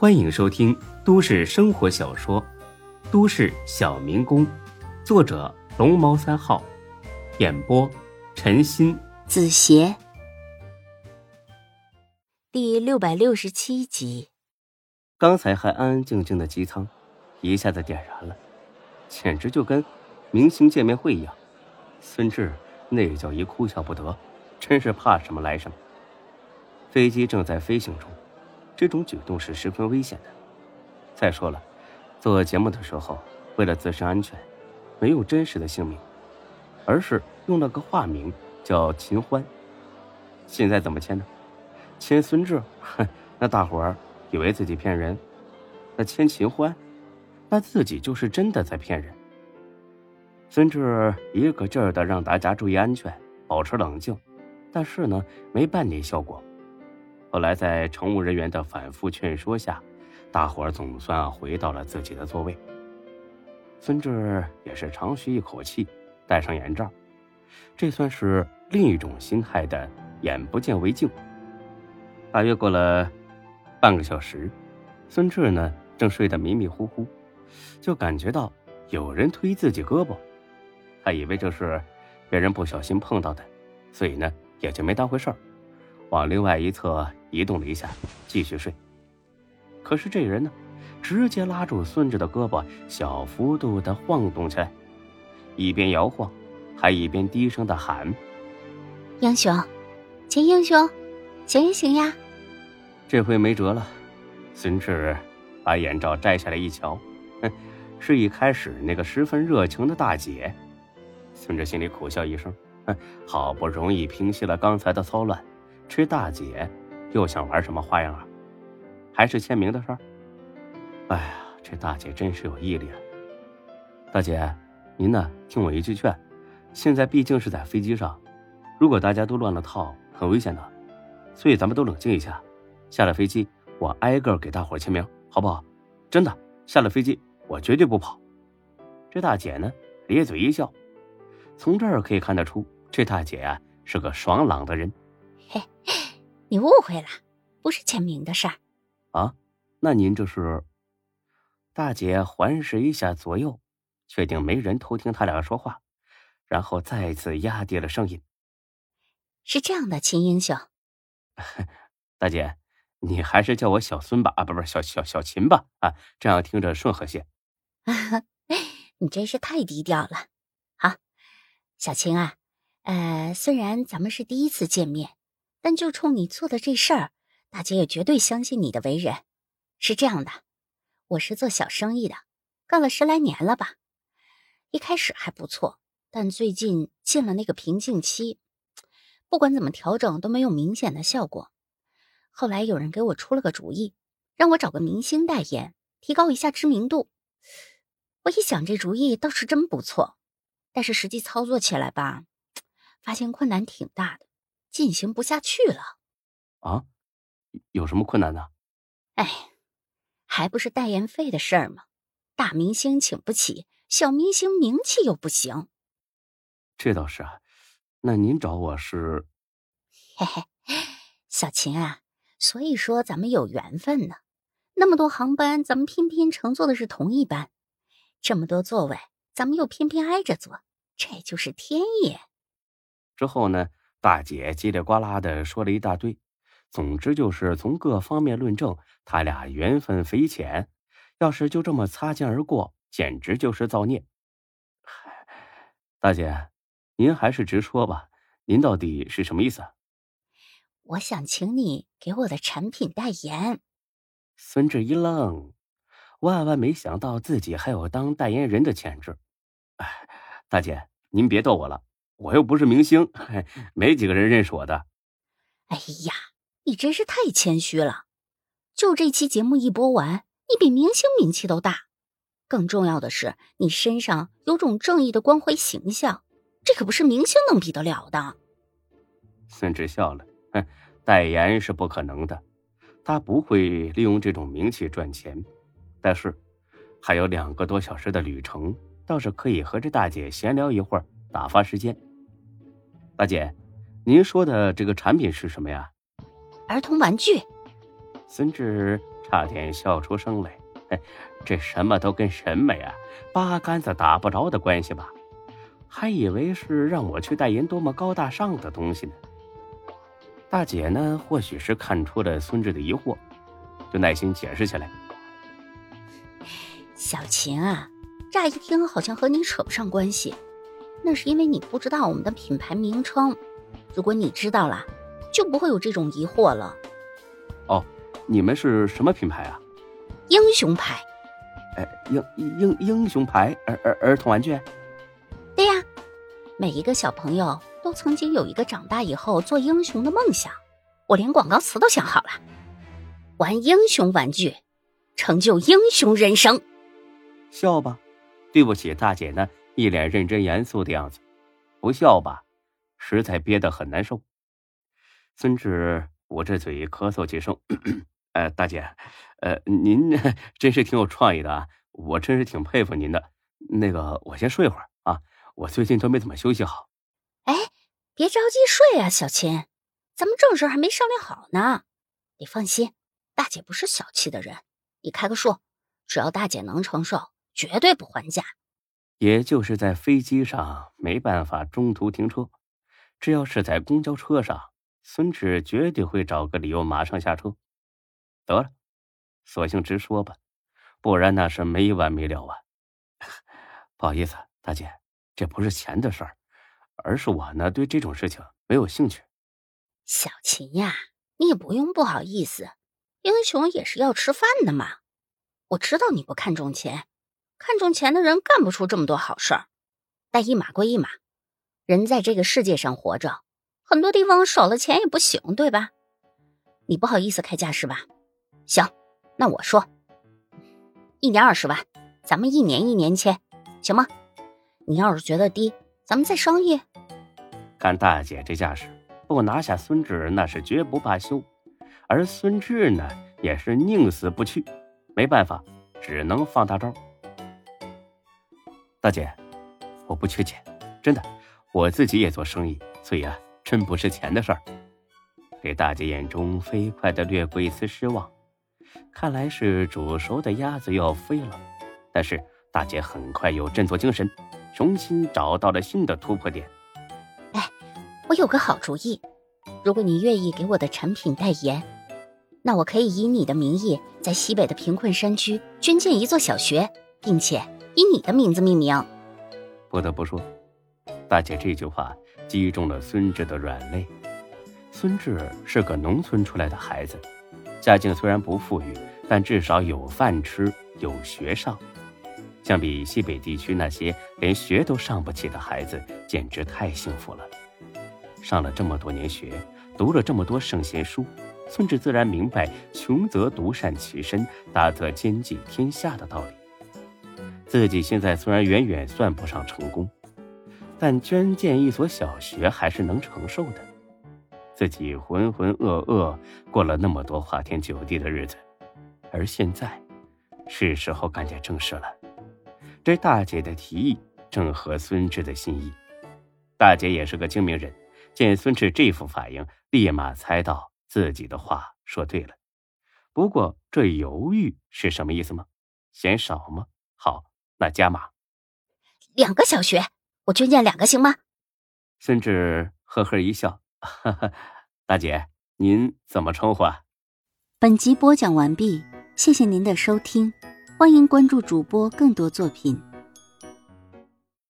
欢迎收听都市生活小说《都市小民工》，作者龙猫三号，演播陈鑫、子邪，第六百六十七集。刚才还安安静静的机舱，一下子点燃了，简直就跟明星见面会一样。孙志那叫一哭笑不得，真是怕什么来什么。飞机正在飞行中。这种举动是十分危险的。再说了，做节目的时候，为了自身安全，没有真实的姓名，而是用了个化名叫秦欢。现在怎么签呢？签孙志，哼，那大伙儿以为自己骗人；那签秦欢，那自己就是真的在骗人。孙志一个劲儿的让大家注意安全，保持冷静，但是呢，没半点效果。后来，在乘务人员的反复劝说下，大伙儿总算回到了自己的座位。孙志也是长吁一口气，戴上眼罩，这算是另一种心态的眼不见为净。大约过了半个小时，孙志呢正睡得迷迷糊糊，就感觉到有人推自己胳膊，他以为这是别人不小心碰到的，所以呢也就没当回事儿。往另外一侧移动了一下，继续睡。可是这人呢，直接拉住孙志的胳膊，小幅度的晃动起来，一边摇晃，还一边低声的喊：“英雄，秦英雄，醒一醒呀！”这回没辙了，孙志把眼罩摘下来一瞧，哼，是一开始那个十分热情的大姐。孙志心里苦笑一声，哼，好不容易平息了刚才的骚乱。这大姐又想玩什么花样啊？还是签名的事儿？哎呀，这大姐真是有毅力啊！大姐，您呢？听我一句劝，现在毕竟是在飞机上，如果大家都乱了套，很危险的，所以咱们都冷静一下。下了飞机，我挨个给大伙签名，好不好？真的，下了飞机我绝对不跑。这大姐呢，咧嘴一笑，从这儿可以看得出，这大姐啊是个爽朗的人。你误会了，不是签名的事儿。啊，那您这是？大姐环视一下左右，确定没人偷听他俩说话，然后再次压低了声音：“是这样的，秦英雄，大姐，你还是叫我小孙吧，啊，不不，小小小秦吧，啊，这样听着顺和些。你真是太低调了。好，小秦啊，呃，虽然咱们是第一次见面。”但就冲你做的这事儿，大姐也绝对相信你的为人。是这样的，我是做小生意的，干了十来年了吧。一开始还不错，但最近进了那个瓶颈期，不管怎么调整都没有明显的效果。后来有人给我出了个主意，让我找个明星代言，提高一下知名度。我一想，这主意倒是真不错，但是实际操作起来吧，发现困难挺大的。进行不下去了，啊？有什么困难呢？哎，还不是代言费的事儿吗？大明星请不起，小明星名气又不行。这倒是啊，那您找我是？嘿嘿，小秦啊，所以说咱们有缘分呢。那么多航班，咱们偏偏乘坐的是同一班；这么多座位，咱们又偏偏挨着坐，这就是天意。之后呢？大姐叽里呱啦的说了一大堆，总之就是从各方面论证他俩缘分匪浅。要是就这么擦肩而过，简直就是造孽。大姐，您还是直说吧，您到底是什么意思？我想请你给我的产品代言。孙志一愣，万万没想到自己还有当代言人的潜质。哎，大姐，您别逗我了。我又不是明星，没几个人认识我的。哎呀，你真是太谦虚了！就这期节目一播完，你比明星名气都大。更重要的是，你身上有种正义的光辉形象，这可不是明星能比得了的。孙志笑了，哼，代言是不可能的，他不会利用这种名气赚钱。但是，还有两个多小时的旅程，倒是可以和这大姐闲聊一会儿，打发时间。大姐，您说的这个产品是什么呀？儿童玩具。孙志差点笑出声来。这什么都跟审美啊，八竿子打不着的关系吧？还以为是让我去代言多么高大上的东西呢。大姐呢，或许是看出了孙志的疑惑，就耐心解释起来：“小琴啊，乍一听好像和你扯不上关系，那是因为你不知道我们的品牌名称。如果你知道了，就不会有这种疑惑了。”哦，你们是什么品牌啊？英雄牌。哎，英英英雄牌儿儿儿童玩具。对呀，每一个小朋友。都曾经有一个长大以后做英雄的梦想，我连广告词都想好了：玩英雄玩具，成就英雄人生。笑吧，对不起，大姐呢，一脸认真严肃的样子。不笑吧，实在憋得很难受。孙志捂着嘴咳嗽几声：“ 呃，大姐，呃，您 真是挺有创意的啊，我真是挺佩服您的。那个，我先睡会儿啊，我最近都没怎么休息好。”哎，别着急睡啊，小秦，咱们正事还没商量好呢。你放心，大姐不是小气的人，你开个数，只要大姐能承受，绝对不还价。也就是在飞机上没办法中途停车，只要是在公交车上，孙志绝对会找个理由马上下车。得了，索性直说吧，不然那是没完没了啊。不好意思，大姐，这不是钱的事儿。而是我呢，对这种事情没有兴趣。小秦呀，你也不用不好意思，英雄也是要吃饭的嘛。我知道你不看重钱，看重钱的人干不出这么多好事儿。但一码归一码，人在这个世界上活着，很多地方少了钱也不行，对吧？你不好意思开价是吧？行，那我说，一年二十万，咱们一年一年签，行吗？你要是觉得低，咱们再商议。看大姐这架势，不拿下孙志那是绝不罢休。而孙志呢，也是宁死不屈。没办法，只能放大招。大姐，我不缺钱，真的，我自己也做生意，所以啊，真不是钱的事儿。这大姐眼中飞快的掠过一丝失望，看来是煮熟的鸭子要飞了。但是大姐很快又振作精神，重新找到了新的突破点。哎我有个好主意，如果你愿意给我的产品代言，那我可以以你的名义在西北的贫困山区捐建一座小学，并且以你的名字命名。不得不说，大姐这句话击中了孙志的软肋。孙志是个农村出来的孩子，家境虽然不富裕，但至少有饭吃，有学上。相比西北地区那些连学都上不起的孩子，简直太幸福了。上了这么多年学，读了这么多圣贤书，孙志自然明白“穷则独善其身，大则兼济天下”的道理。自己现在虽然远远算不上成功，但捐建一所小学还是能承受的。自己浑浑噩噩过了那么多花天酒地的日子，而现在，是时候干点正事了。这大姐的提议正合孙志的心意。大姐也是个精明人。见孙志这副反应，立马猜到自己的话说对了。不过这犹豫是什么意思吗？嫌少吗？好，那加码，两个小学，我捐建两个行吗？孙志呵呵一笑，哈哈，大姐您怎么称呼啊？本集播讲完毕，谢谢您的收听，欢迎关注主播更多作品。